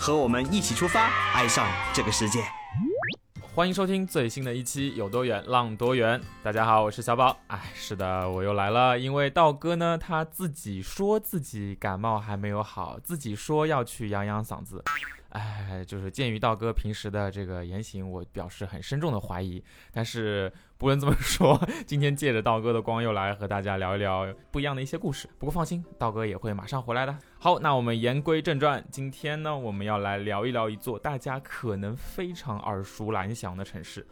和我们一起出发，爱上这个世界。欢迎收听最新的一期《有多远浪多远》。大家好，我是小宝。哎，是的，我又来了。因为道哥呢，他自己说自己感冒还没有好，自己说要去养养嗓子。哎，就是鉴于道哥平时的这个言行，我表示很慎重的怀疑。但是不论怎么说，今天借着道哥的光，又来和大家聊一聊不一样的一些故事。不过放心，道哥也会马上回来的。好，那我们言归正传，今天呢，我们要来聊一聊一座大家可能非常耳熟能详的城市，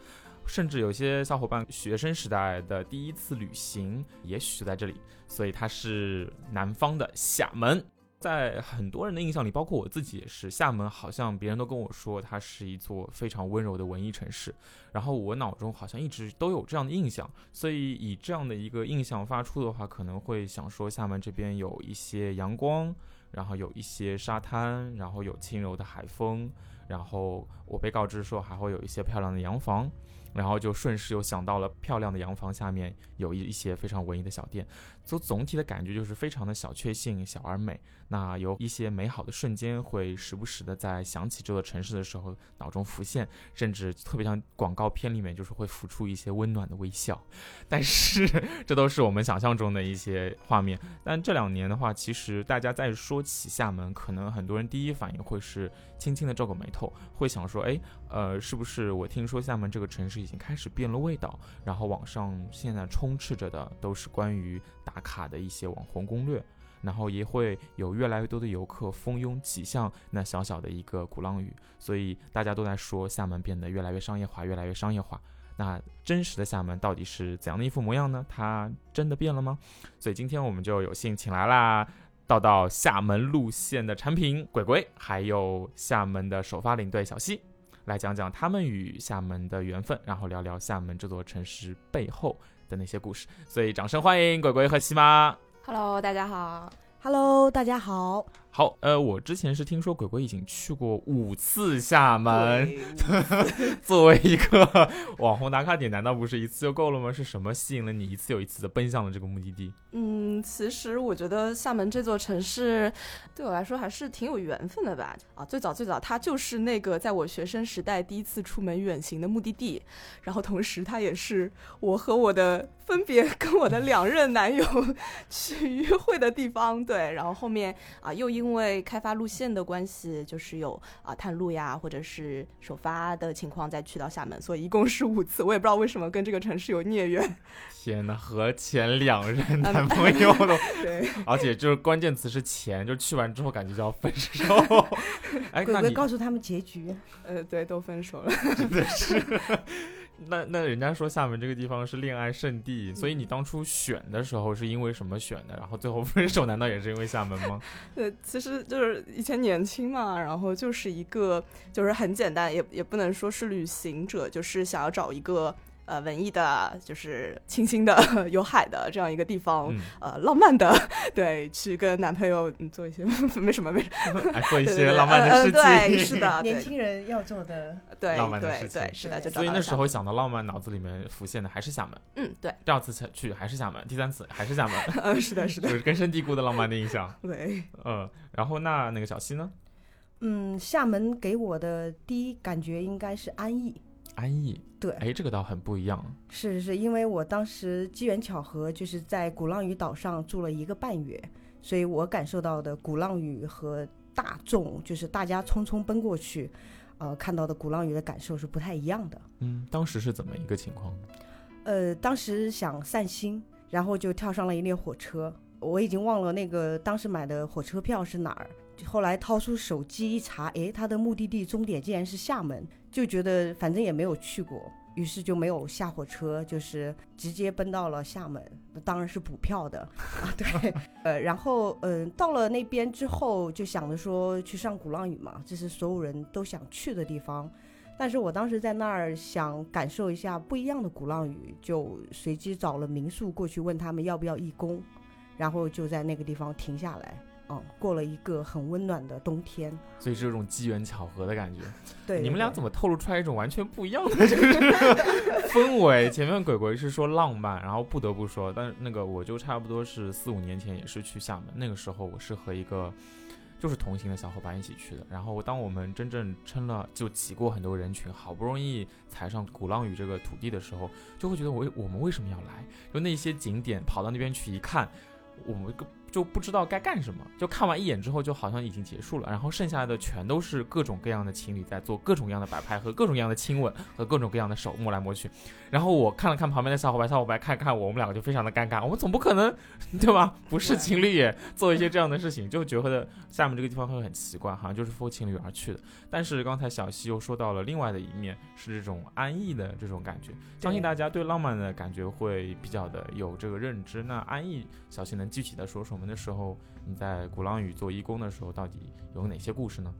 甚至有些小伙伴学生时代的第一次旅行，也许就在这里。所以它是南方的厦门。在很多人的印象里，包括我自己也是，厦门好像别人都跟我说它是一座非常温柔的文艺城市，然后我脑中好像一直都有这样的印象，所以以这样的一个印象发出的话，可能会想说厦门这边有一些阳光，然后有一些沙滩，然后有轻柔的海风，然后我被告知说还会有一些漂亮的洋房。然后就顺势又想到了漂亮的洋房下面有一一些非常文艺的小店，所以总体的感觉就是非常的小确幸、小而美。那有一些美好的瞬间会时不时的在想起这座城市的时候脑中浮现，甚至特别像广告片里面就是会浮出一些温暖的微笑。但是这都是我们想象中的一些画面。但这两年的话，其实大家在说起厦门，可能很多人第一反应会是轻轻的皱个眉头，会想说：哎，呃，是不是我听说厦门这个城市？已经开始变了味道，然后网上现在充斥着的都是关于打卡的一些网红攻略，然后也会有越来越多的游客蜂拥挤向那小小的一个鼓浪屿，所以大家都在说厦门变得越来越商业化，越来越商业化。那真实的厦门到底是怎样的一副模样呢？它真的变了吗？所以今天我们就有幸请来啦，道道厦门路线的产品鬼鬼，还有厦门的首发领队小西。来讲讲他们与厦门的缘分，然后聊聊厦门这座城市背后的那些故事。所以，掌声欢迎鬼鬼和西妈。Hello，大家好。Hello，大家好。好，呃，我之前是听说鬼鬼已经去过五次厦门，作为一个网红打卡点，难道不是一次就够了吗？是什么吸引了你一次又一次的奔向了这个目的地？嗯，其实我觉得厦门这座城市对我来说还是挺有缘分的吧。啊，最早最早，它就是那个在我学生时代第一次出门远行的目的地，然后同时它也是我和我的分别跟我的两任男友 去约会的地方。对，然后后面啊又因为开发路线的关系，就是有啊探路呀，或者是首发的情况再去到厦门，所以一共是五次。我也不知道为什么跟这个城市有孽缘。天哪，和前两任男朋友都 对，而且就是关键词是钱，就去完之后感觉就要分手。哎，鬼鬼告诉他们结局，呃，对，都分手了，真的是。那那人家说厦门这个地方是恋爱圣地，所以你当初选的时候是因为什么选的？然后最后分手难道也是因为厦门吗？对，其实就是以前年轻嘛，然后就是一个就是很简单，也也不能说是旅行者，就是想要找一个。呃，文艺的，就是清新的、有海的这样一个地方，呃，浪漫的，对，去跟男朋友做一些没什么没什么，做一些浪漫的事情，对，是的，年轻人要做的，对，浪漫的事情，对，是的，就所以那时候想到浪漫，脑子里面浮现的还是厦门，嗯，对，第二次去还是厦门，第三次还是厦门，嗯，是的，是的，就是根深蒂固的浪漫的印象，对，嗯，然后那那个小溪呢？嗯，厦门给我的第一感觉应该是安逸。安逸，对，哎，这个倒很不一样。是是是，因为我当时机缘巧合，就是在鼓浪屿岛上住了一个半月，所以我感受到的鼓浪屿和大众，就是大家匆匆奔过去，呃，看到的鼓浪屿的感受是不太一样的。嗯，当时是怎么一个情况？呃，当时想散心，然后就跳上了一列火车，我已经忘了那个当时买的火车票是哪儿。后来掏出手机一查，诶，它的目的地终点竟然是厦门。就觉得反正也没有去过，于是就没有下火车，就是直接奔到了厦门，当然是补票的啊。对，呃，然后嗯、呃到了那边之后，就想着说去上鼓浪屿嘛，这是所有人都想去的地方。但是我当时在那儿想感受一下不一样的鼓浪屿，就随机找了民宿过去问他们要不要义工，然后就在那个地方停下来，嗯，过了一个很温暖的冬天。所以是这种机缘巧合的感觉。对，你们俩怎么透露出来一种完全不一样的 就是氛围？前面鬼鬼是说浪漫，然后不得不说，但是那个我就差不多是四五年前也是去厦门，那个时候我是和一个就是同行的小伙伴一起去的。然后当我们真正撑了，就挤过很多人群，好不容易踩上鼓浪屿这个土地的时候，就会觉得我我们为什么要来？就那些景点跑到那边去一看，我们个就不知道该干什么，就看完一眼之后，就好像已经结束了。然后剩下的全都是各种各样的情侣在做各种各样的摆拍和各种各样的亲吻和各种各样的手摸来摸去。然后我看了看旁边的小伙伴，小伙伴看看我，我们两个就非常的尴尬。我们总不可能，对吧？不是情侣也做一些这样的事情，就觉得下面这个地方会很奇怪，好像就是 for 情侣而去的。但是刚才小西又说到了另外的一面，是这种安逸的这种感觉。相信大家对浪漫的感觉会比较的有这个认知。那安逸，小西能具体的说说我们的时候你在鼓浪屿做义工的时候，到底有哪些故事呢？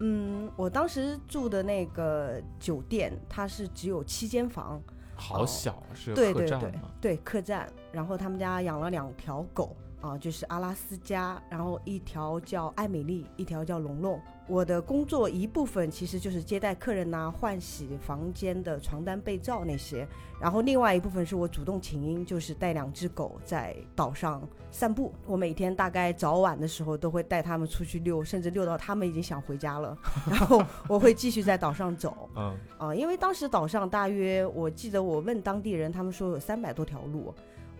嗯，我当时住的那个酒店，它是只有七间房，好小哦，是个客对对对栈吗？对，客栈。然后他们家养了两条狗啊，就是阿拉斯加，然后一条叫艾美丽，一条叫龙龙。我的工作一部分其实就是接待客人呐、换洗房间的床单被罩那些，然后另外一部分是我主动请缨，就是带两只狗在岛上散步。我每天大概早晚的时候都会带它们出去遛，甚至遛到它们已经想回家了，然后我会继续在岛上走。嗯，啊，因为当时岛上大约，我记得我问当地人，他们说有三百多条路，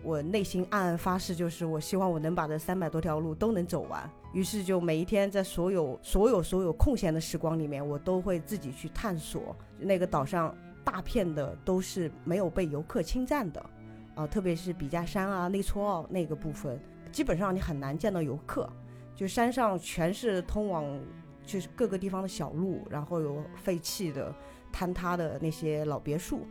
我内心暗暗发誓，就是我希望我能把这三百多条路都能走完。于是就每一天在所有所有所有空闲的时光里面，我都会自己去探索那个岛上大片的都是没有被游客侵占的，啊，特别是比加山啊、内搓奥那个部分，基本上你很难见到游客，就山上全是通往就是各个地方的小路，然后有废弃的。坍塌的那些老别墅，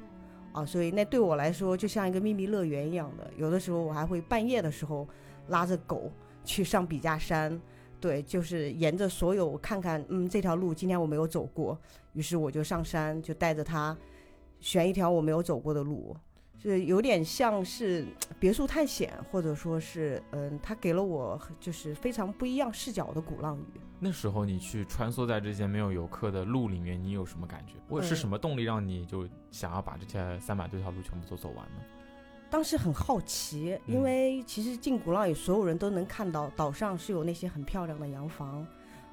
啊，所以那对我来说就像一个秘密乐园一样的。有的时候我还会半夜的时候拉着狗去上笔架山，对，就是沿着所有看看，嗯，这条路今天我没有走过，于是我就上山，就带着它选一条我没有走过的路，是有点像是别墅探险，或者说是，嗯，它给了我就是非常不一样视角的鼓浪屿。那时候你去穿梭在这些没有游客的路里面，你有什么感觉？我是嗯什么动力让你就想要把这些三百多条路全部都走完呢？当时很好奇，因嗯为其实进鼓浪屿，所有人都能看到岛上是有那些很漂亮的洋房，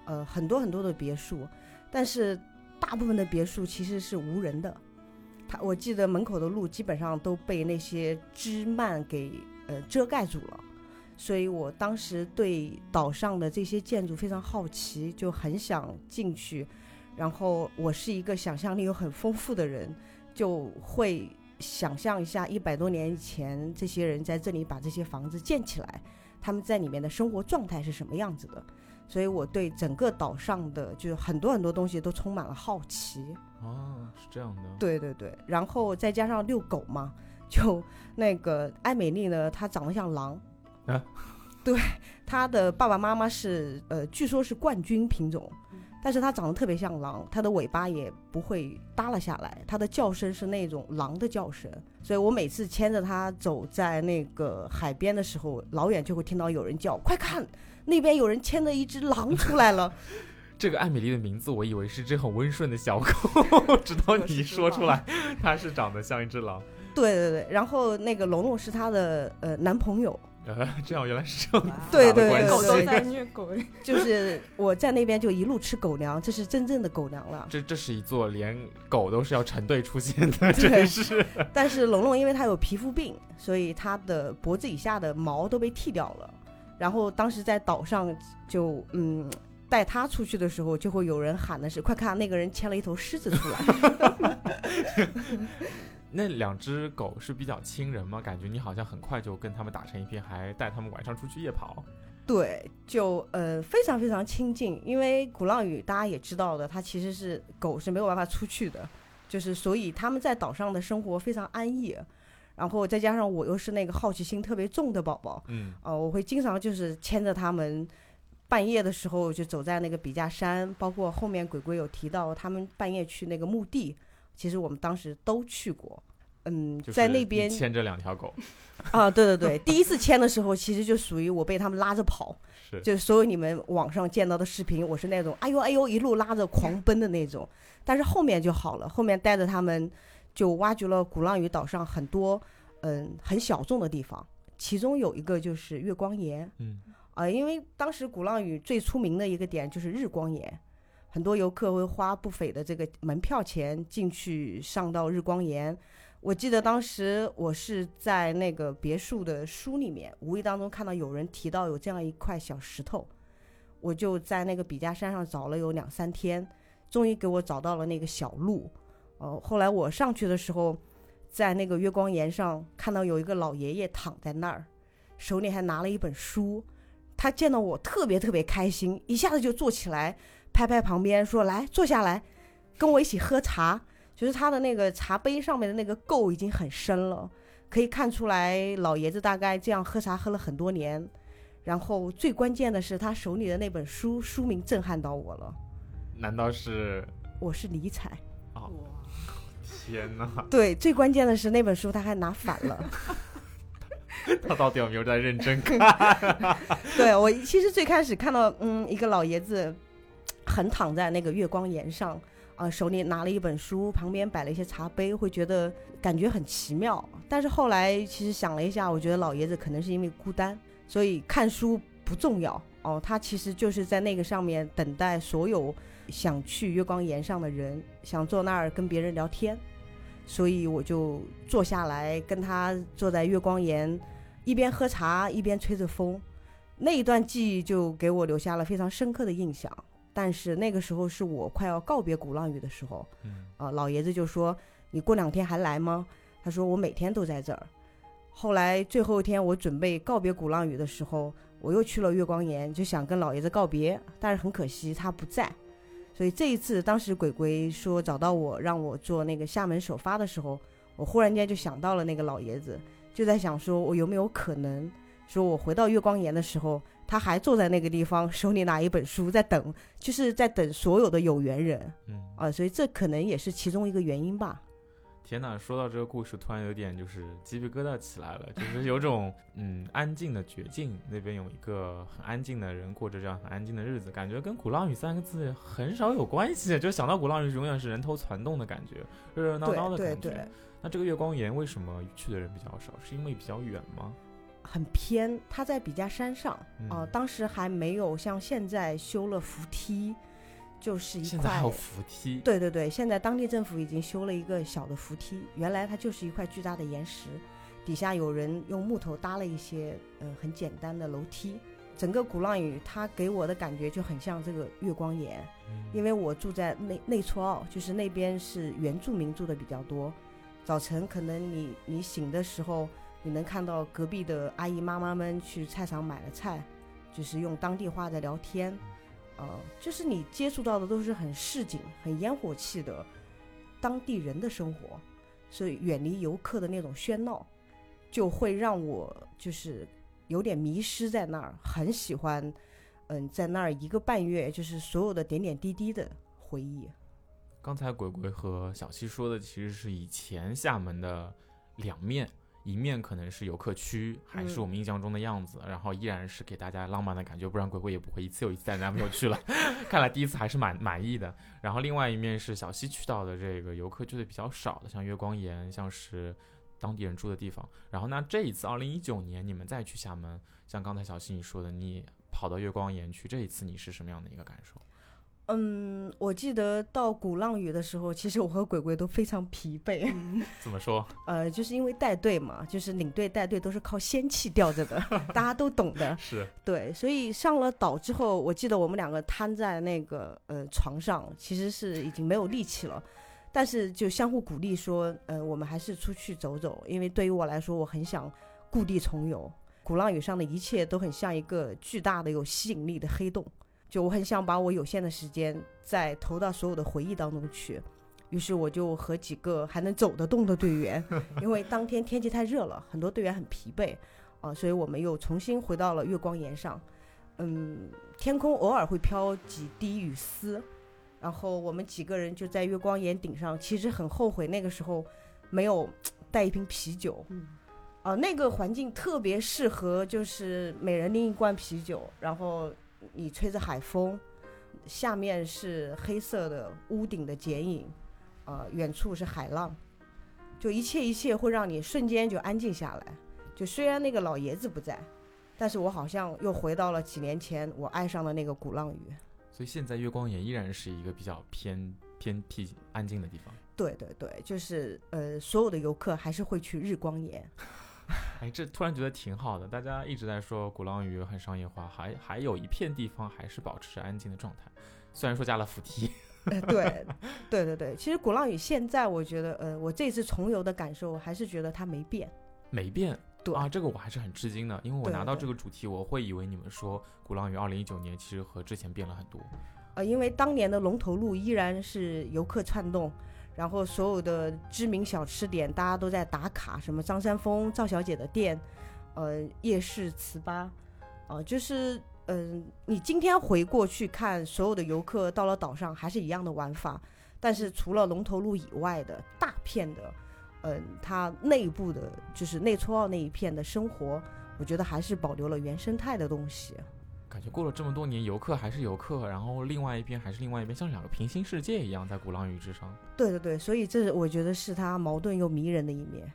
呃，很多很多的别墅，但是大部分的别墅其实是无人的。我记得门口的路基本上都被那些枝蔓给呃遮盖住了，所以我当时对岛上的这些建筑非常好奇，就很想进去。然后我是一个想象力又很丰富的人，就会想象一下一百多年以前这些人在这里把这些房子建起来，他们在里面的生活状态是什么样子的。所以我对整个岛上的就是很多很多东西都充满了好奇。哦，是这样的。，对对对，然后再加上遛狗嘛，就那个艾美丽呢，她长得像狼，啊，对，她的爸爸妈妈是呃，据说是冠军品种，但是它长得特别像狼，它的尾巴也不会耷拉下来，它的叫声是那种狼的叫声，所以我每次牵着它走在那个海边的时候，老远就会听到有人叫：“快看，那边有人牵着一只狼出来了。”这个艾米丽的名字，我以为是只很温顺的小狗，直到你说出来，它是长得像一只狼。对对对，然后那个龙龙是她的呃男朋友。呃，这样原来是这样对对对复杂的关系狗都在虐狗。就是我在那边就一路吃狗粮，这是真正的狗粮了。这这是一座连狗都是要成队出现的，真是。但是龙龙因为他有皮肤病，所以他的脖子以下的毛都被剃掉了。然后当时在岛上就嗯带他出去的时候，就会有人喊的是：“快看，那个人牵了一头狮子出来。那两只狗是比较亲人吗？感觉你好像很快就跟他们打成一片，还带他们晚上出去夜跑。”对，就呃非常非常亲近，因为鼓浪屿大家也知道的，它其实是狗是没有办法出去的，就是所以他们在岛上的生活非常安逸。然后再加上我又是那个好奇心特别重的宝宝，嗯呃，我会经常就是牵着他们，半夜的时候就走在那个笔架山，包括后面鬼鬼有提到他们半夜去那个墓地，其实我们当时都去过。嗯，就是在那边牵着两条狗，啊，对对对，第一次牵的时候，其实就属于我被他们拉着跑，是就所有你们网上见到的视频，我是那种哎呦哎呦一路拉着狂奔的那种。但是后面就好了，后面带着他们就挖掘了鼓浪屿岛上很多嗯很小众的地方，其中有一个就是月光岩。嗯啊、因为当时鼓浪屿最出名的一个点就是日光岩，很多游客会花不菲的这个门票钱进去上到日光岩。我记得当时我是在那个别墅的书里面，无意当中看到有人提到有这样一块小石头，我就在那个笔架山上找了有两三天，终于给我找到了那个小路。哦、后来我上去的时候，在那个月光岩上看到有一个老爷爷躺在那儿，手里还拿了一本书。他见到我特别特别开心，一下子就坐起来，拍拍旁边说：“来，坐下来，跟我一起喝茶。”就是他的那个茶杯上面的那个垢已经很深了，可以看出来老爷子大概这样喝茶喝了很多年。然后最关键的是，他手里的那本书书名震撼到我了，难道是？我是尼采。天哪，对，最关键的是那本书他还拿反了。他到底有没有在认真看？对我其实最开始看到，嗯，一个老爷子横躺在那个月光岩上，啊、手里拿了一本书，旁边摆了一些茶杯，会觉得感觉很奇妙。但是后来其实想了一下，我觉得老爷子可能是因为孤单，所以看书不重要哦，他其实就是在那个上面等待所有想去月光岩上的人，想坐那儿跟别人聊天。所以我就坐下来跟他坐在月光岩，一边喝茶一边吹着风。那一段记忆就给我留下了非常深刻的印象。但是那个时候是我快要告别鼓浪屿的时候，嗯啊，老爷子就说：“你过两天还来吗？”他说：“我每天都在这儿。”后来最后一天我准备告别鼓浪屿的时候，我又去了月光岩，就想跟老爷子告别，但是很可惜他不在。所以这一次，当时鬼鬼说找到我，让我做那个厦门首发的时候，我忽然间就想到了那个老爷子，就在想说，我有没有可能，说我回到月光岩的时候，他还坐在那个地方，手里拿一本书在等，就是在等所有的有缘人嗯，啊，所以这可能也是其中一个原因吧。天哪！说到这个故事，突然有点就是鸡皮疙瘩起来了，就是有种 嗯安静的绝境，那边有一个很安静的人过着这样很安静的日子，感觉跟鼓浪屿三个字很少有关系，就想到鼓浪屿永远是人头攒动的感觉，热热闹闹的感觉。对对，那这个月光岩为什么去的人比较少？是因为比较远吗？很偏，它在笔架山上嗯啊、当时还没有像现在修了扶梯，就是一块现在还有扶梯，对对对，现在当地政府已经修了一个小的扶梯，原来它就是一块巨大的岩石，底下有人用木头搭了一些呃很简单的楼梯。整个鼓浪屿它给我的感觉就很像这个月光岩，嗯因为我住在内内厝澳，就是那边是原住民住的比较多。早晨可能你你醒的时候，你能看到隔壁的阿姨妈妈们去菜场买了菜，就是用当地话在聊天。呃，就是你接触到的都是很市井、很烟火气的当地人的生活，所以远离游客的那种喧闹，就会让我就是有点迷失在那儿，很喜欢，嗯，在那儿一个半月，就是所有的点点滴滴的回忆。刚才鬼鬼和小七说的其实是以前厦门的两面，一面可能是游客区，还是我们印象中的样子，然后依然是给大家浪漫的感觉，不然鬼鬼也不会一次又一次带男朋友去了。看来第一次还是蛮满意的。然后另外一面是小西去到的这个游客去的比较少的，像月光岩，像是当地人住的地方。然后那这一次二零一九年你们再去厦门，像刚才小西你说的，你跑到月光岩去，这一次你是什么样的一个感受？嗯，我记得到鼓浪屿的时候，其实我和鬼鬼都非常疲惫。怎么说？呃，就是因为带队嘛，就是领队带队都是靠仙气吊着的，大家都懂的。是对，所以上了岛之后，我记得我们两个瘫在那个呃床上，其实是已经没有力气了，但是就相互鼓励说，呃，我们还是出去走走，因为对于我来说，我很想故地重游。鼓浪屿上的一切都很像一个巨大的有吸引力的黑洞，就我很想把我有限的时间再投到所有的回忆当中去。于是我就和几个还能走得动的队员，因为当天天气太热了，很多队员很疲惫，啊，所以我们又重新回到了月光岩上。嗯，天空偶尔会飘几滴雨丝，然后我们几个人就在月光岩顶上，其实很后悔那个时候没有带一瓶啤酒。嗯啊，那个环境特别适合，就是每人拎一罐啤酒，然后你吹着海风，下面是黑色的屋顶的剪影，呃，远处是海浪，就一切一切会让你瞬间就安静下来。就虽然那个老爷子不在，但是我好像又回到了几年前我爱上的那个鼓浪屿。所以现在月光岩依然是一个比较偏偏僻、安静的地方。对对对，就是呃，所有的游客还是会去日光岩。哎，这突然觉得挺好的。大家一直在说鼓浪屿很商业化，还还有一片地方还是保持着安静的状态，虽然说加了扶梯。呃，对，对对对，其实鼓浪屿现在我觉得，呃，我这次重游的感受我还是觉得它没变。没变。对啊，这个我还是很吃惊的，因为我拿到这个主题，我会以为你们说鼓浪屿二零一九年其实和之前变了很多。呃，因为当年的龙头路依然是游客窜动，然后所有的知名小吃点大家都在打卡，什么张三丰、赵小姐的店，呃，夜市糍粑，呃，就是嗯、你今天回过去看，所有的游客到了岛上还是一样的玩法，但是除了龙头路以外的大片的，嗯、它内部的就是内搓澳那一片的生活，我觉得还是保留了原生态的东西。感觉过了这么多年，游客还是游客，然后另外一边还是另外一边，像两个平行世界一样在鼓浪屿之上。对对对，所以这我觉得是它矛盾又迷人的一面。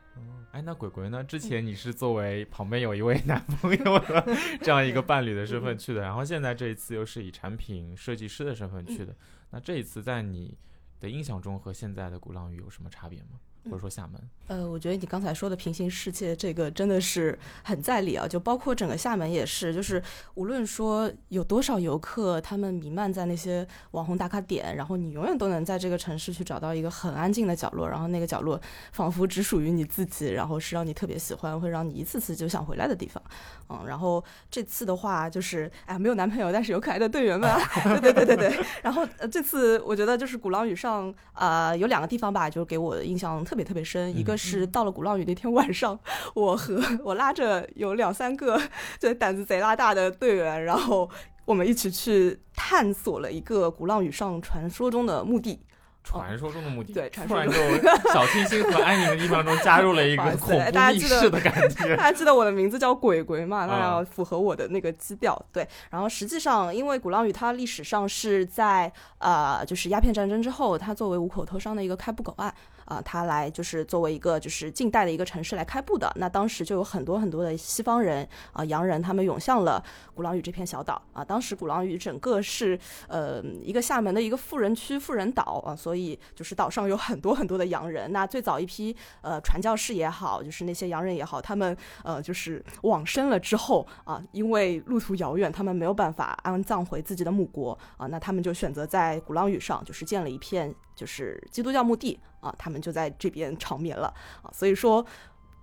哎，那鬼鬼呢？之前你是作为旁边有一位男朋友的 这样一个伴侣的身份去的，然后现在这一次又是以产品设计师的身份去的。那这一次在你的印象中和现在的鼓浪屿有什么差别吗？或者说厦门？呃，我觉得你刚才说的平行世界这个真的是很在理啊，就包括整个厦门也是，就是无论说有多少游客，他们弥漫在那些网红打卡点，然后你永远都能在这个城市去找到一个很安静的角落，然后那个角落仿佛只属于你自己，然后是让你特别喜欢，会让你一次次就想回来的地方。嗯，然后这次的话就是，哎，没有男朋友，但是有可爱的队员们啊，对对对对对。然后呃，这次我觉得就是鼓浪屿上啊、呃有两个地方吧，就是给我的印象特别特别深。一个是到了鼓浪屿那天晚上，我和我拉着有两三个就胆子贼拉大的队员，然后我们一起去探索了一个鼓浪屿上传说中的墓地。传说中的目的，对传突然说中就小清新和安宁的地方中加入了一个 恐怖密大家记得室的感觉。大家记得我的名字叫鬼鬼嘛？那啊要符合我的那个基调。对，然后实际上，因为鼓浪屿它历史上是在呃，就是鸦片战争之后，它作为五口头商的一个开埠口岸啊、它来就是作为一个就是近代的一个城市来开埠的。那当时就有很多很多的西方人啊、洋人，他们涌向了鼓浪屿这片小岛啊。当时鼓浪屿整个是呃一个厦门的一个富人区、富人岛啊，所以就是岛上有很多很多的洋人。那最早一批呃传教士也好，就是那些洋人也好，他们呃就是往生了之后啊，因为路途遥远，他们没有办法安葬回自己的母国啊，那他们就选择在鼓浪屿上就是建了一片就是基督教墓地啊，他们就在这边长眠了啊，所以说。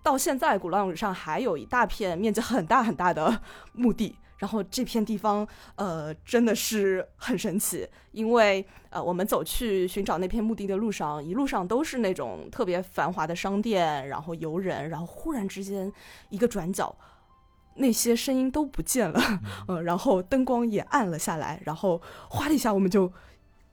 到现在，鼓浪屿上还有一大片面积很大很大的墓地，然后这片地方，呃，真的是很神奇，因为呃，我们走去寻找那片墓地的路上，一路上都是那种特别繁华的商店，然后游人，然后忽然之间一个转角，那些声音都不见了，呃，然后灯光也暗了下来，然后哗的一下，我们就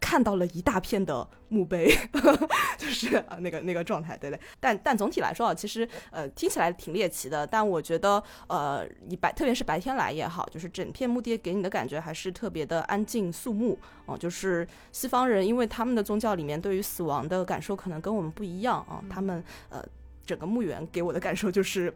看到了一大片的墓碑，就是啊那个那个状态，对对。但但总体来说啊，其实呃听起来挺猎奇的，但我觉得呃你白特别是白天来也好，就是整片墓地给你的感觉还是特别的安静肃穆哦、就是西方人因为他们的宗教里面对于死亡的感受可能跟我们不一样啊、他们呃。整个墓园给我的感受就是，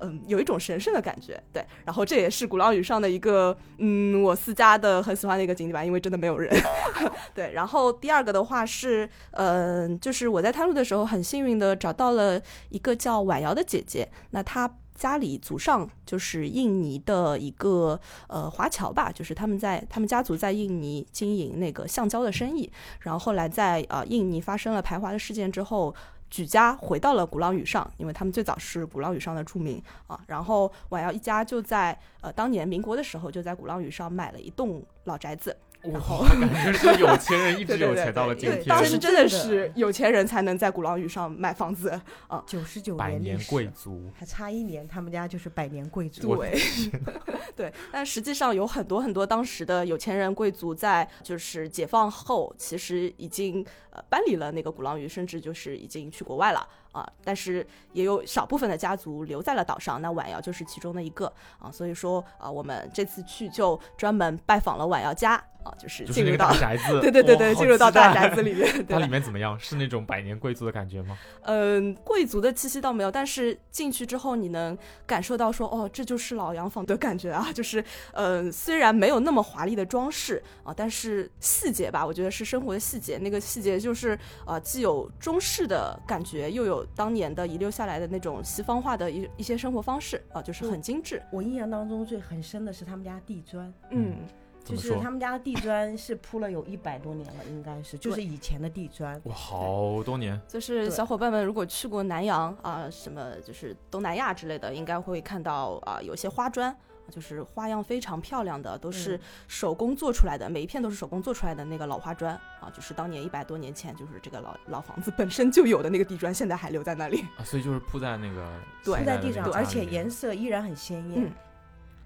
嗯，有一种神圣的感觉，对。然后这也是鼓浪屿上的一个，嗯，我私家的很喜欢的一个景点吧，因为真的没有人。对，然后第二个的话是，嗯，就是我在探路的时候很幸运的找到了一个叫婉瑶的姐姐，那她家里祖上就是印尼的一个呃华侨吧，就是他们在他们家族在印尼经营那个橡胶的生意，然后后来在呃印尼发生了排华的事件之后。举家回到了鼓浪屿上，因为他们最早是鼓浪屿上的住民啊。然后婉瑶一家就在呃当年民国的时候，就在鼓浪屿上买了一栋老宅子哇，感觉是有钱人一直有钱到了今对，天，当时真的是有钱人才能在鼓浪屿上买房子啊。九十九百年年贵族。还差一年，他们家就是百年贵族。对，对，但实际上有很多很多当时的有钱人贵族在就是解放后，其实已经呃搬离了那个鼓浪屿，甚至就是已经去国外了啊。但是也有少部分的家族留在了岛上，那晚瑶就是其中的一个啊。所以说啊，我们这次去就专门拜访了晚瑶家啊，就是进入到大宅子，对对对对，进入到大宅子里面，它里面怎么样？是那种百年贵族的感觉吗？嗯，贵族的气息倒没有，但是进去之后你能感受到说，哦，这就是老洋房的感觉啊，就是，嗯，虽然没有那么华丽的装饰啊，但是细节吧，我觉得是生活的细节，那个细节就是，啊，既有中式的感觉，又有当年的遗留下来的那种西方化的一一些生活方式啊，就是很精致，我印象当中最很深的是他们家地砖，嗯。就是？他们家的地砖是铺了有一百多年了，应该是，就是以前的地砖。哇，好多年，就是小伙伴们如果去过南洋啊、什么就是东南亚之类的，应该会看到啊、有些花砖。就是花样非常漂亮的，都是嗯手工做出来的，每一片都是手工做出来的那个老花砖啊，就是当年一百多年前，就是这个老老房子本身就有的那个地砖，现在还留在那里。啊，所以就是铺在那个对铺在地上，而且颜色依然很鲜艳。嗯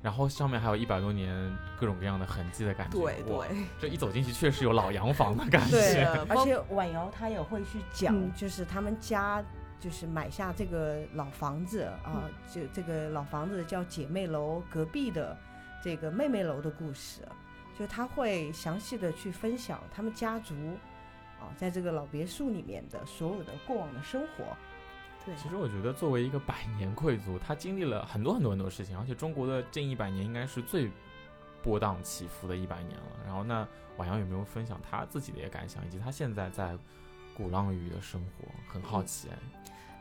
然后上面还有一百多年各种各样的痕迹的感觉。对对，这一走进去确实有老洋房的感觉。对而且婉瑶她也会去讲，嗯就是他们家就是买下这个老房子嗯啊，就这个老房子叫姐妹楼隔壁的这个妹妹楼的故事，就他会详细的去分享他们家族啊，在这个老别墅里面的所有的过往的生活。对其实我觉得，作为一个百年贵族，他经历了很多很多很多事情，而且中国的近一百年应该是最波荡起伏的一百年了。然后，那婉阳有没有分享他自己的一些感想，以及他现在在鼓浪屿的生活？很好奇哎。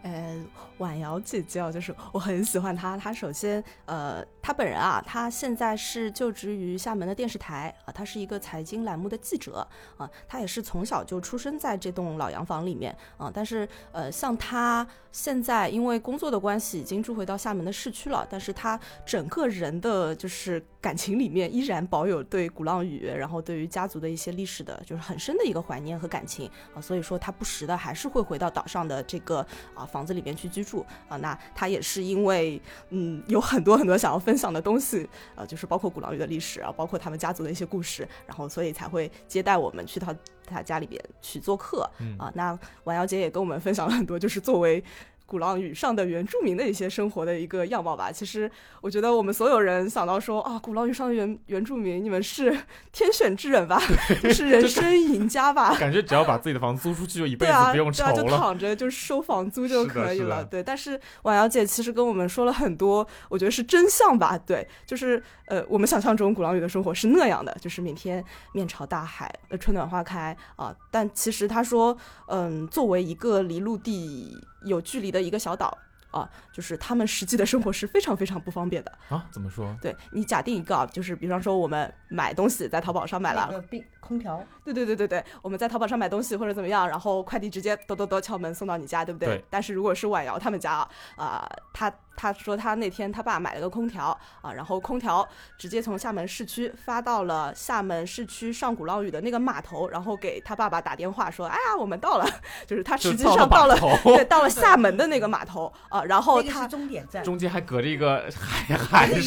呃，婉瑶姐姐啊，就是我很喜欢她。她首先，呃，她本人啊，她现在是就职于厦门的电视台啊，她是一个财经栏目的记者啊，她也是从小就出生在这栋老洋房里面啊。但是，呃，像她现在因为工作的关系，已经住回到厦门的市区了，但是她整个人的就是感情里面依然保有对鼓浪屿，然后对于家族的一些历史的，就是很深的一个怀念和感情啊。所以说，他不时的还是会回到岛上的这个啊房子里面去居住啊。那他也是因为嗯有很多很多想要分享的东西，呃，就是包括鼓浪屿的历史啊，包括他们家族的一些故事，然后所以才会接待我们去到他家里边去做客嗯啊。那王瑶姐也跟我们分享了很多，就是作为。鼓浪屿上的原住民的一些生活的一个样貌吧。其实我觉得我们所有人想到说啊，鼓浪屿上的原原住民，你们是天选之人吧，是人生赢家吧。感觉只要把自己的房子租出去，就一辈子不用愁对啊，就了。躺着就收房租就可以了。对，但是婉瑶姐其实跟我们说了很多，我觉得是真相吧。对，就是呃，我们想象中鼓浪屿的生活是那样的，就是每天面朝大海，呃，春暖花开啊、但其实她说，嗯，作为一个离陆地有距离的一个小岛。啊，就是他们实际的生活是非常非常不方便的。啊？怎么说？对你假定一个啊，就是比方说我们买东西在淘宝上买了那，个冰空调，对对对对对，我们在淘宝上买东西或者怎么样，然后快递直接咚咚咚敲门送到你家，对不对？对但是如果是婉瑶他们家啊，啊、他他说他那天他爸买了个空调啊，然后空调直接从厦门市区发到了厦门市区上鼓浪屿的那个码头，然后给他爸爸打电话说，哎呀，我们到了，就是他实际上到了。对，到了厦门的那个码头啊，然后他那个是终点站。中间还隔着一个海海对？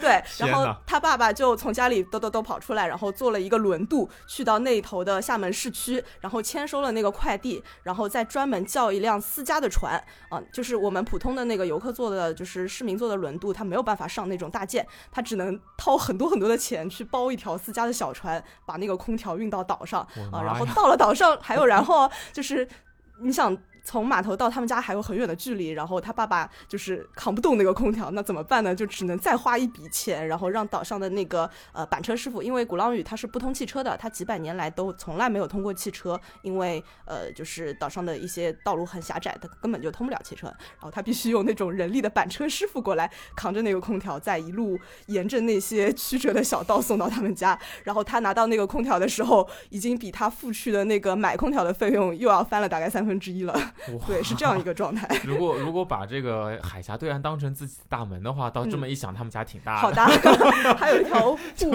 对，然后他爸爸就从家里兜兜兜跑出来，然后坐了一个轮渡去到那头的厦门市区，然后签收了那个快递，然后再专门叫一辆私家的船啊、就是我们普通的那个游客坐的，就是市民坐的轮渡，他没有办法上那种大舰，他只能掏很多很多的钱去包一条私家的小船，把那个空调运到岛上啊，然后到了岛上还有然后就是你想。从码头到他们家还有很远的距离，然后他爸爸就是扛不动那个空调，那怎么办呢？就只能再花一笔钱，然后让岛上的那个呃板车师傅，因为鼓浪屿它是不通汽车的，它几百年来都从来没有通过汽车，因为呃就是岛上的一些道路很狭窄，它根本就通不了汽车，然后他必须用那种人力的板车师傅过来扛着那个空调，再一路沿着那些曲折的小道送到他们家，然后他拿到那个空调的时候，已经比他付去的那个买空调的费用又要翻了大概三分之一了。哇对，是这样一个状态。如果如果把这个海峡对岸当成自己的大门的话，倒这嗯么一想，他们家挺大的，好大，还有一条 就，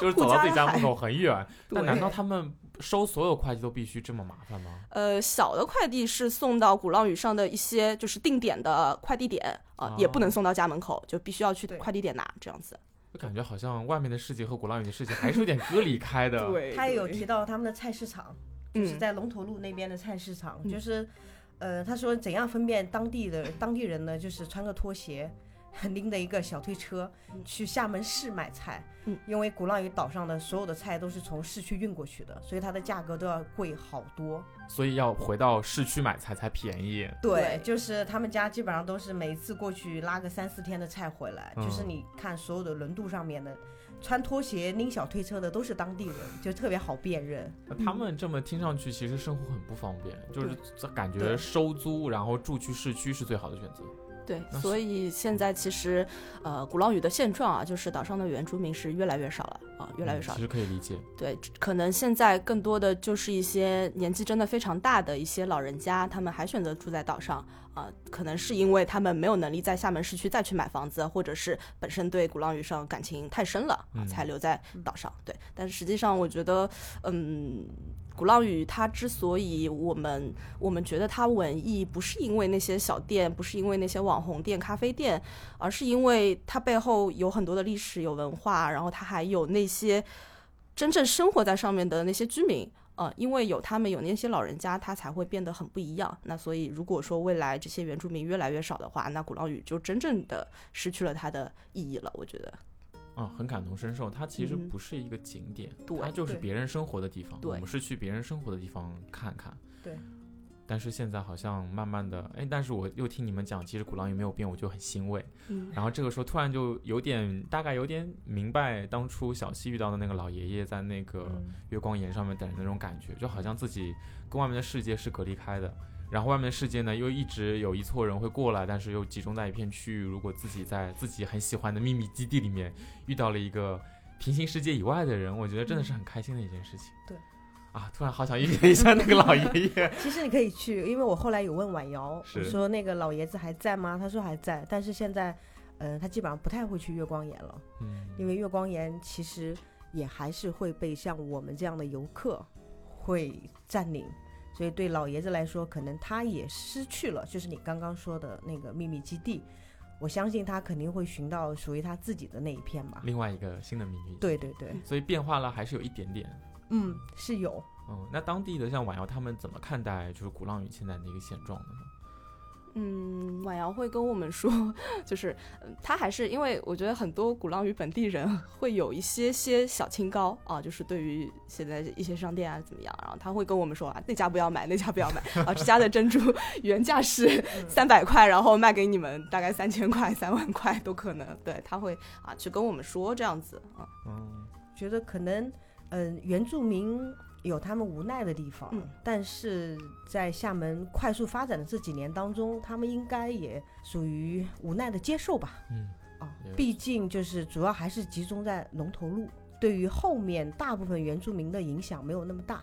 就是走到自己家门口很远。但难道他们收所有快递都必须这么麻烦吗？呃，小的快递是送到鼓浪屿上的一些就是定点的快递点啊、哦也不能送到家门口，就必须要去对快递点拿这样子。就感觉好像外面的世界和鼓浪屿的世界还是有点割离开的。，对他也有提到他们的菜市场，就是嗯在龙头路那边的菜市场，嗯就是，呃，他说怎样分辨当地的当地人呢？就是穿个拖鞋，拎着一个小推车嗯去厦门市买菜，嗯因为鼓浪屿岛上的所有的菜都是从市区运过去的，所以它的价格都要贵好多。所以要回到市区买菜才便宜。对就是他们家基本上都是每一次过去拉个三四天的菜回来，嗯就是你看所有的轮渡上面的。穿拖鞋拎小推车的都是当地人，就特别好辨认。那他们这么听上去，其实生活很不方便，就是感觉收租然后住去市区是最好的选择。对，所以现在其实呃，鼓浪屿的现状啊，就是岛上的原住民是越来越少了啊、越来越少嗯其。实可以理解。对，可能现在更多的就是一些年纪真的非常大的一些老人家，他们还选择住在岛上啊、可能是因为他们没有能力在厦门市区再去买房子，或者是本身对鼓浪屿上感情太深了才留在岛上。对，但是实际上我觉得，嗯。鼓浪屿它之所以我们我们觉得它文艺，不是因为那些小店，不是因为那些网红店、咖啡店，而是因为它背后有很多的历史、有文化，然后它还有那些真正生活在上面的那些居民，呃，因为有他们有那些老人家，他才会变得很不一样。那所以，如果说未来这些原住民越来越少的话，那鼓浪屿就真正的失去了它的意义了。我觉得，啊，很感同身受。它其实嗯不是一个景点，对它就是别人生活的地方。我们是去别人生活的地方看看。对。但是现在好像慢慢的，哎，但是我又听你们讲，其实鼓浪屿没有变，我就很欣慰。嗯，然后这个时候突然就有点，大概有点明白当初小西遇到的那个老爷爷在那个嗯月光岩上面等人的那种感觉，就好像自己跟外面的世界是隔离开的。然后外面的世界呢，又一直有一撮人会过来，但是又集中在一片区域。如果自己在自己很喜欢的秘密基地里面遇到了一个平行世界以外的人，我觉得真的是很开心的一件事情。对，啊，突然好想遇见一下那个老爷爷。其实你可以去，因为我后来有问婉瑶，说那个老爷子还在吗？他说还在，但是现在，呃，他基本上不太会去月光岩了，嗯，因为月光岩其实也还是会被像我们这样的游客会占领，所以对老爷子来说，可能他也失去了，就是你刚刚说的那个秘密基地。我相信他肯定会寻到属于他自己的那一片吧。另外一个新的秘密。，对对对，所以变化了还是有一点点。嗯，是有。嗯，那当地的像婉瑶他们怎么看待就是鼓浪屿现在的一个现状的呢？嗯，婉瑶会跟我们说，就是，嗯，他还是因为我觉得很多鼓浪屿本地人会有一些些小清高啊，就是对于现在一些商店啊怎么样，然后他会跟我们说啊，那家不要买，那家不要买啊，这家的珍珠原价是三百块，然后卖给你们大概三千块、三万块都可能，对他会啊去跟我们说这样子啊，嗯，觉得可能，嗯、原住民有他们无奈的地方，嗯但是在厦门快速发展的这几年当中，他们应该也属于无奈的接受吧。嗯，啊，毕竟就是主要还是集中在龙头路，对于后面大部分原住民的影响没有那么大。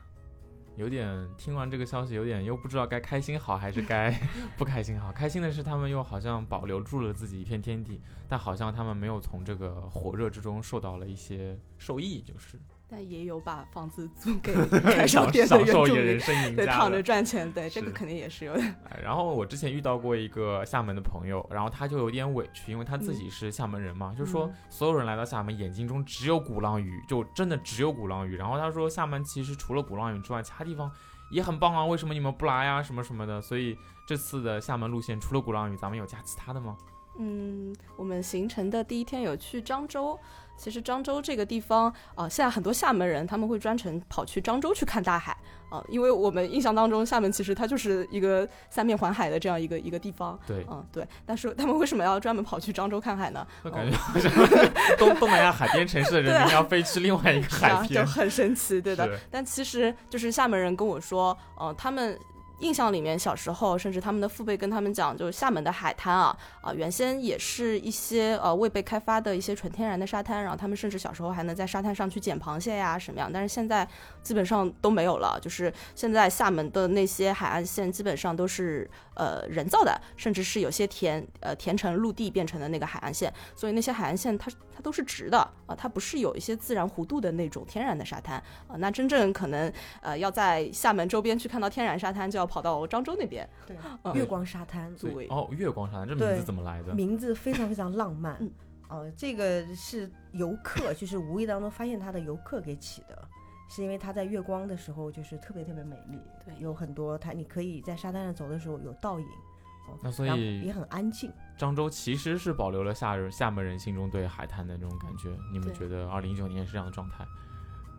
有点听完这个消息，有点又不知道该开心好还是该 不开心好。开心的是他们又好像保留住了自己一片天地，但好像他们没有从这个火热之中受到了一些受益，就是但也有把房子租给 开商享店的享受一个原住民人生赢 对，躺着。赚钱，对，这个肯定也是有的。哎然后我之前遇到过一个厦门的朋友，然后他就有点委屈，因为他自己是厦门人嘛，就说嗯所有人来到厦门，眼睛中只有鼓浪屿，就真的只有鼓浪屿。然后他说厦门其实除了鼓浪屿之外，其他地方也很棒啊，为什么你们不来呀？什么什么的。所以这次的厦门路线除了鼓浪屿，咱们有加其他的吗？嗯，我们行程的第一天有去漳州。其实漳州这个地方啊、现在很多厦门人他们会专程跑去漳州去看大海啊、因为我们印象当中厦门其实它就是一个三面环海的这样一个一个地方。对，嗯，对。但是他们为什么要专门跑去漳州看海呢？我感觉好像 东东南亚海边城市的人民要飞去另外一个海边，就很神奇，对的。但其实就是厦门人跟我说，呃，他们印象里面，小时候甚至他们的父辈跟他们讲，就是厦门的海滩啊啊，原先也是一些呃未被开发的一些纯天然的沙滩，然后他们甚至小时候还能在沙滩上去捡螃蟹呀什么样，但是现在基本上都没有了，就是现在厦门的那些海岸线基本上都是呃人造的，甚至是有些填呃填成陆地变成的那个海岸线，所以那些海岸线它它都是直的啊，它不是有一些自然弧度的那种天然的沙滩啊，那真正可能呃要在厦门周边去看到天然沙滩，就要跑到漳州那边。对嗯月光沙滩，对哦，月光沙滩这名字怎么来的？名字非常非常浪漫嗯。哦，这个是游客，就是无意当中发现它的游客给起的，是因为它在月光的时候就是特别特别美丽，对有很多它你可以在沙滩上走的时候有倒影，哦，那所以也很安静。漳州其实是保留了厦人厦门人心中对海滩的那种感觉。你们觉得二零一九年是这样的状态？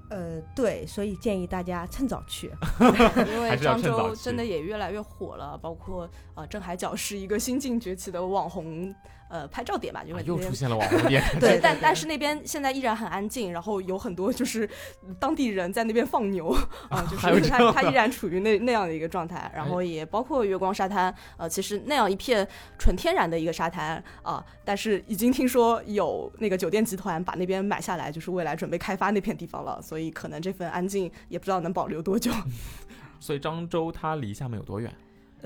呃，对，所以建议大家趁早去。因为漳州真的也越来越火了，包括呃镇海角是一个新晋崛起的网红呃拍照点吧，因啊为又出现了网红店，对 但但是那边现在依然很安静，然后有很多就是当地人在那边放牛啊，就是这样的它它依然处于那那样的一个状态，然后也包括月光沙滩，呃，其实那样一片纯天然的一个沙滩啊，但是已经听说有那个酒店集团把那边买下来，就是未来准备开发那片地方了，所以可能这份安静也不知道能保留多久。所以漳州它离厦门有多远？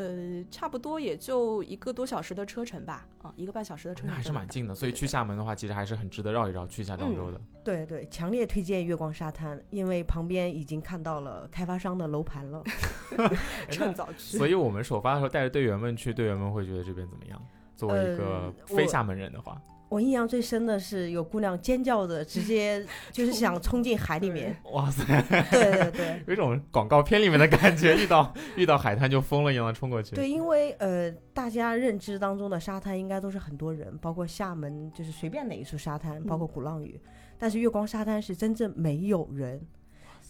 呃，差不多也就一个多小时的车程吧，啊，一个半小时的车程，那还是蛮近的。所以去厦门的话，其实还是很值得绕一绕，去一下漳州的。对对，强烈推荐月光沙滩，因为旁边已经看到了开发商的楼盘了。哎趁早去。所以我们首发的时候带着队员们去，队员们会觉得这边怎么样？作为一个非厦门人的话，我印象最深的是有姑娘尖叫着，直接 就是想冲进海里面。哇塞，对对对有一种广告片里面的感觉，遇到遇到海滩就疯了一样的冲过去。对，因为呃，大家认知当中的沙滩应该都是很多人，包括厦门就是随便哪一处沙滩，包括鼓浪屿，但是月光沙滩是真正没有人，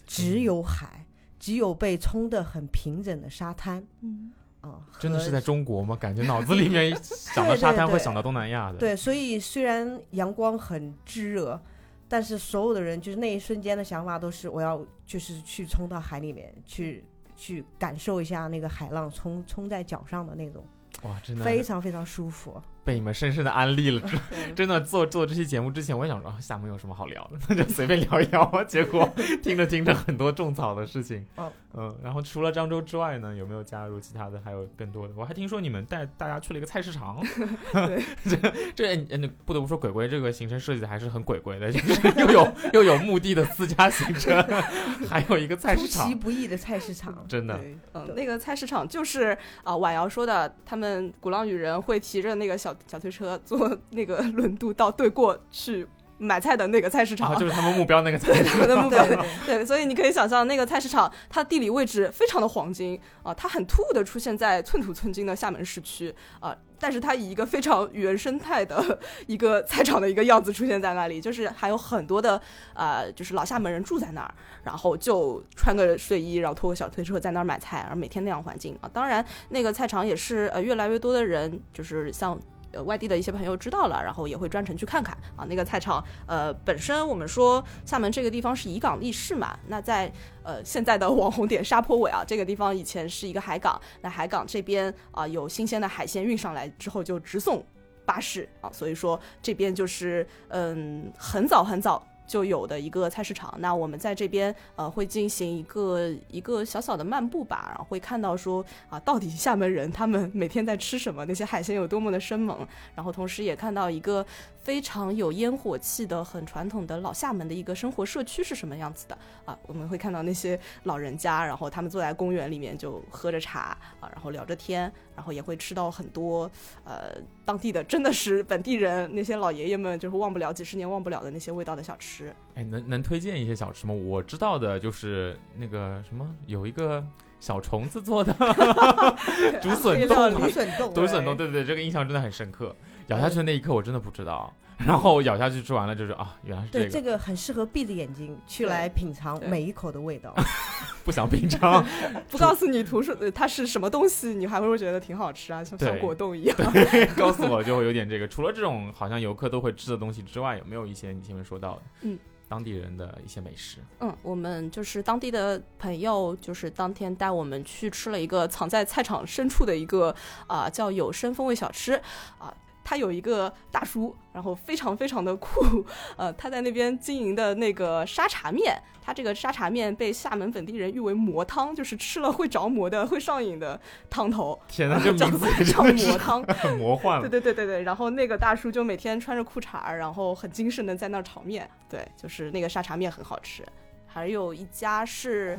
只有海，只有被冲得很平整的沙滩嗯，啊，真的是在中国吗？感觉脑子里面 想到沙滩会想到东南亚的。对，所以虽然阳光很炙热，但是所有的人就是那一瞬间的想法都是我要就是去冲到海里面去去感受一下那个海浪冲冲在脚上的那种，哇，真的非常非常舒服。被你们深深的安利了。真的做做这期节目之前，我也想说啊，厦门有什么好聊的，那就随便聊一聊啊。结果 听着听着，很多种草的事情。嗯嗯，然后除了漳州之外呢，有没有加入其他的？还有更多的？我还听说你们带大家去了一个菜市场。对，这这嗯，不得不说，鬼鬼这个行程设计的还是很鬼鬼的，就是又有又有目的的私家行程，还有一个菜出市场出其，不意的菜市场，真的。嗯，那个菜市场就是啊，婉瑶说的，他们鼓浪屿人会提着那个小小推车，坐 那个轮渡到对过去买菜的那个菜市场。就是他们目标那个菜市他场。们的目标对 所以你可以想象那个菜市场，它地理位置非常的黄金啊，它很突兀的出现在寸土寸金的厦门市区啊，但是它以一个非常原生态的一个菜场的一个样子出现在那里，就是还有很多的呃，就是老厦门人住在那儿，然后就穿个睡衣，然后拖个小推车在那儿买菜，然后每天那样环境啊，当然那个菜场也是呃越来越多的人，就是像。呃，外地的一些朋友知道了，然后也会专程去看看啊。那个菜场，呃，本身我们说厦门这个地方是以港立市嘛，那在呃现在的网红点沙坡尾啊，这个地方以前是一个海港，那海港这边啊、有新鲜的海鲜运上来之后就直送巴士啊，所以说这边就是嗯很早很早。就有的一个菜市场，那我们在这边呃会进行一个一个小小的漫步吧，然后会看到说啊，到底厦门人他们每天在吃什么，那些海鲜有多么的生猛，然后同时也看到一个非常有烟火气的、很传统的老厦门的一个生活社区是什么样子的啊。我们会看到那些老人家，然后他们坐在公园里面就喝着茶啊，然后聊着天，然后也会吃到很多呃当地的真的是本地人那些老爷爷们就是忘不了几十年忘不了的那些味道的小吃。哎，能能推荐一些小吃吗？我知道的就是那个什么，有一个小虫子做的 竹笋冻竹笋冻，竹笋冻，对对对，这个印象真的很深刻。咬下去的那一刻，我真的不知道。然后咬下去吃完了，就是啊，原来是对，这个，这个很适合闭着眼睛去来品尝每一口的味道。不想品尝。不告诉你图书呃它是什么东西，你还会觉得挺好吃啊，像像果冻一样。告诉我就会有点这个。除了这种好像游客都会吃的东西之外，有没有一些你前面说到的？嗯，当地人的一些美食。嗯，我们就是当地的朋友，就是当天带我们去吃了一个藏在菜场深处的一个啊、叫有声风味小吃啊。他有一个大叔，然后非常非常的酷，呃，他在那边经营的那个沙茶面，他这个沙茶面被厦门本地人誉为魔汤，就是吃了会着魔的、会上瘾的汤头，天哪，这叫名字叫魔汤。很 魔幻对了。对对对对，然后那个大叔就每天穿着裤衩儿，然后很精神的在那儿炒面，对，就是那个沙茶面很好吃。还有一家是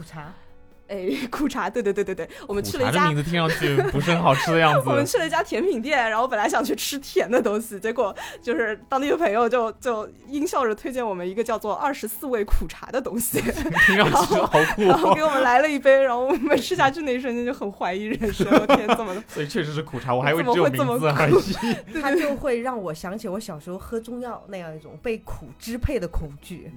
哎苦茶，对对对对对，我们去了一家茶这名字听上去不是很好吃的样子 我们。去了一家甜品店，然后本来想去吃甜的东西，结果就是当地的朋友就就阴笑着推荐我们一个叫做二十四味苦茶的东西，听上去好酷哦然后给。我们来了一杯，然后我们吃下去那一瞬间就很怀疑人生，我天，怎么了？所以确实是苦茶，我还以为怎只有名么会这么字而已。它就会让我想起我小时候喝中药那样一种被苦支配的恐惧，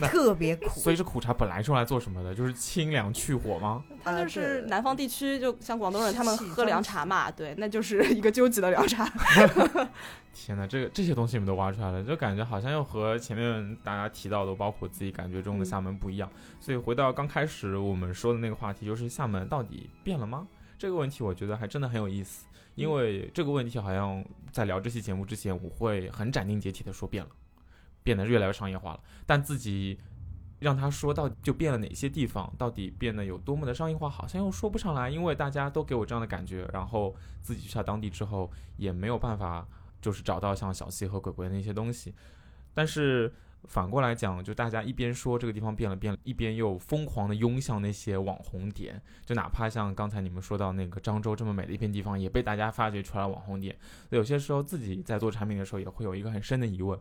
哪特别苦。所以这苦茶本来是用来做什么的？就是清凉去火吗？它就是南方地区，就像广东人他们喝凉茶嘛，对，那就是一个究极的凉茶。天哪，这个这些东西你们都挖出来了，就感觉好像又和前面大家提到的，包括自己感觉中的厦门不一样。所以回到刚开始我们说的那个话题，就是厦门到底变了吗？这个问题我觉得还真的很有意思，因为这个问题好像在聊这期节目之前，我会很斩钉截铁的说变了，变得越来越商业化了。但自己让他说到底就变了哪些地方，到底变得有多么的商业化，好像又说不上来，因为大家都给我这样的感觉，然后自己去到当地之后也没有办法。就是找到像小溪和鬼鬼的那些东西，但是反过来讲，就大家一边说这个地方变了变了，一边又疯狂的涌向那些网红点，就哪怕像刚才你们说到那个漳州这么美的一片地方，也被大家发掘出来网红点。有些时候自己在做产品的时候，也会有一个很深的疑问：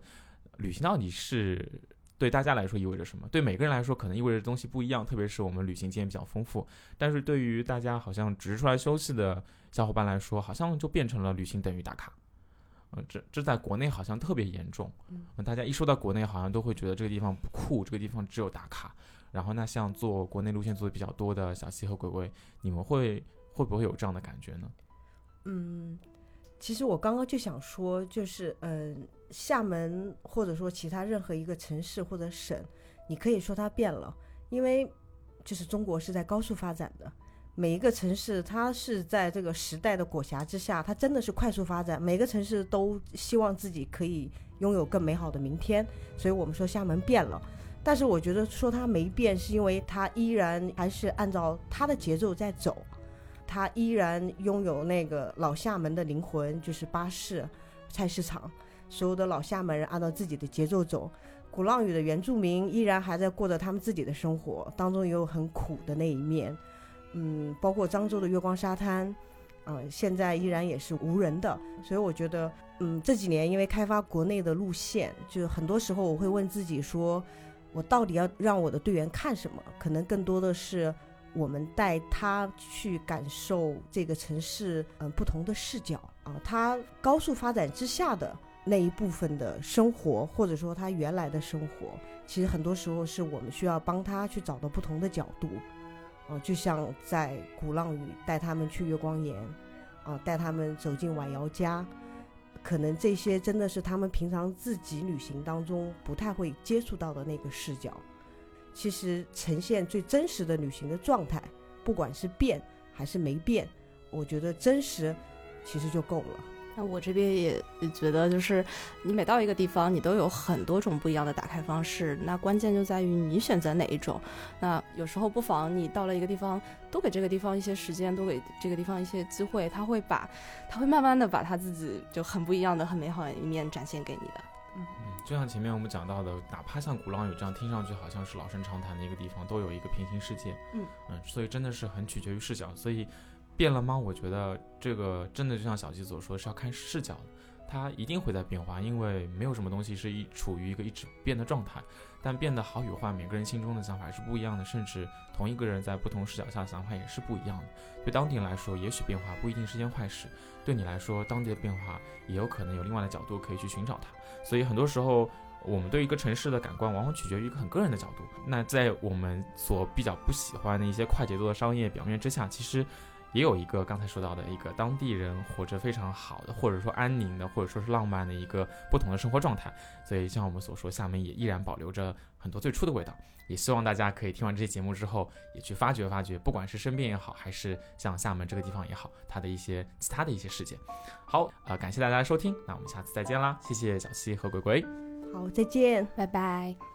旅行到底是对大家来说意味着什么？对每个人来说，可能意味着东西不一样。特别是我们旅行经验比较丰富，但是对于大家好像只是出来休息的小伙伴来说，好像就变成了旅行等于打卡。呃，这这在国内好像特别严重，呃大家一说到国内，好像都会觉得这个地方不酷，这个地方只有打卡。然后那像做国内路线做的比较多的小西和鬼鬼，你们会会不会有这样的感觉呢？嗯，其实我刚刚就想说，就是嗯、厦门或者说其他任何一个城市或者省，你可以说它变了，因为就是中国是在高速发展的。每一个城市，它是在这个时代的裹挟之下，它真的是快速发展。每个城市都希望自己可以拥有更美好的明天，所以我们说厦门变了。但是我觉得说它没变，是因为它依然还是按照它的节奏在走。它依然拥有那个老厦门的灵魂，就是巴士、菜市场，所有的老厦门人按照自己的节奏走。鼓浪屿的原住民依然还在过着他们自己的生活，当中也有很苦的那一面。嗯，包括漳州的月光沙滩，嗯、现在依然也是无人的。所以我觉得，嗯，这几年因为开发国内的路线，就很多时候我会问自己说，我到底要让我的队员看什么？可能更多的是我们带他去感受这个城市，嗯、不同的视角啊，他高速发展之下的那一部分的生活，或者说他原来的生活，其实很多时候是我们需要帮他去找到不同的角度。啊，就像在鼓浪屿带他们去月光岩，啊，带他们走进晚瑶家，可能这些真的是他们平常自己旅行当中不太会接触到的那个视角。其实呈现最真实的旅行的状态，不管是变还是没变，我觉得真实其实就够了。那我这边也觉得，就是你每到一个地方，你都有很多种不一样的打开方式。那关键就在于你选择哪一种。那有时候不妨你到了一个地方，多给这个地方一些时间，多给这个地方一些机会，他会把，他会慢慢的把他自己就很不一样的、很美好的一面展现给你的。嗯，就像前面我们讲到的，哪怕像鼓浪屿这样听上去好像是老生常谈的一个地方，都有一个平行世界。嗯嗯所以真的是很取决于视角。所以变了吗？我觉得这个真的就像小鸡所说，是要看视角的。它一定会在变化，因为没有什么东西是一处于一个一直变的状态。但变得好与坏，每个人心中的想法是不一样的，甚至同一个人在不同视角下的想法也是不一样的。对当地人来说，也许变化不一定是件坏事；对你来说，当地的变化也有可能有另外的角度可以去寻找它。所以很多时候，我们对一个城市的感官往往取决于一个很个人的角度。那在我们所比较不喜欢的一些快节奏的商业表面之下，其实也有一个刚才说到的一个当地人活着非常好的，或者说安宁的，或者说是浪漫的一个不同的生活状态。所以像我们所说，厦门也依然保留着很多最初的味道。也希望大家可以听完这些节目之后，也去发掘发掘，不管是身边也好，还是像厦门这个地方也好，它的一些其他的一些事件。好，呃，感谢大家的收听，那我们下次再见啦！谢谢小七和鬼鬼。好，再见。拜拜。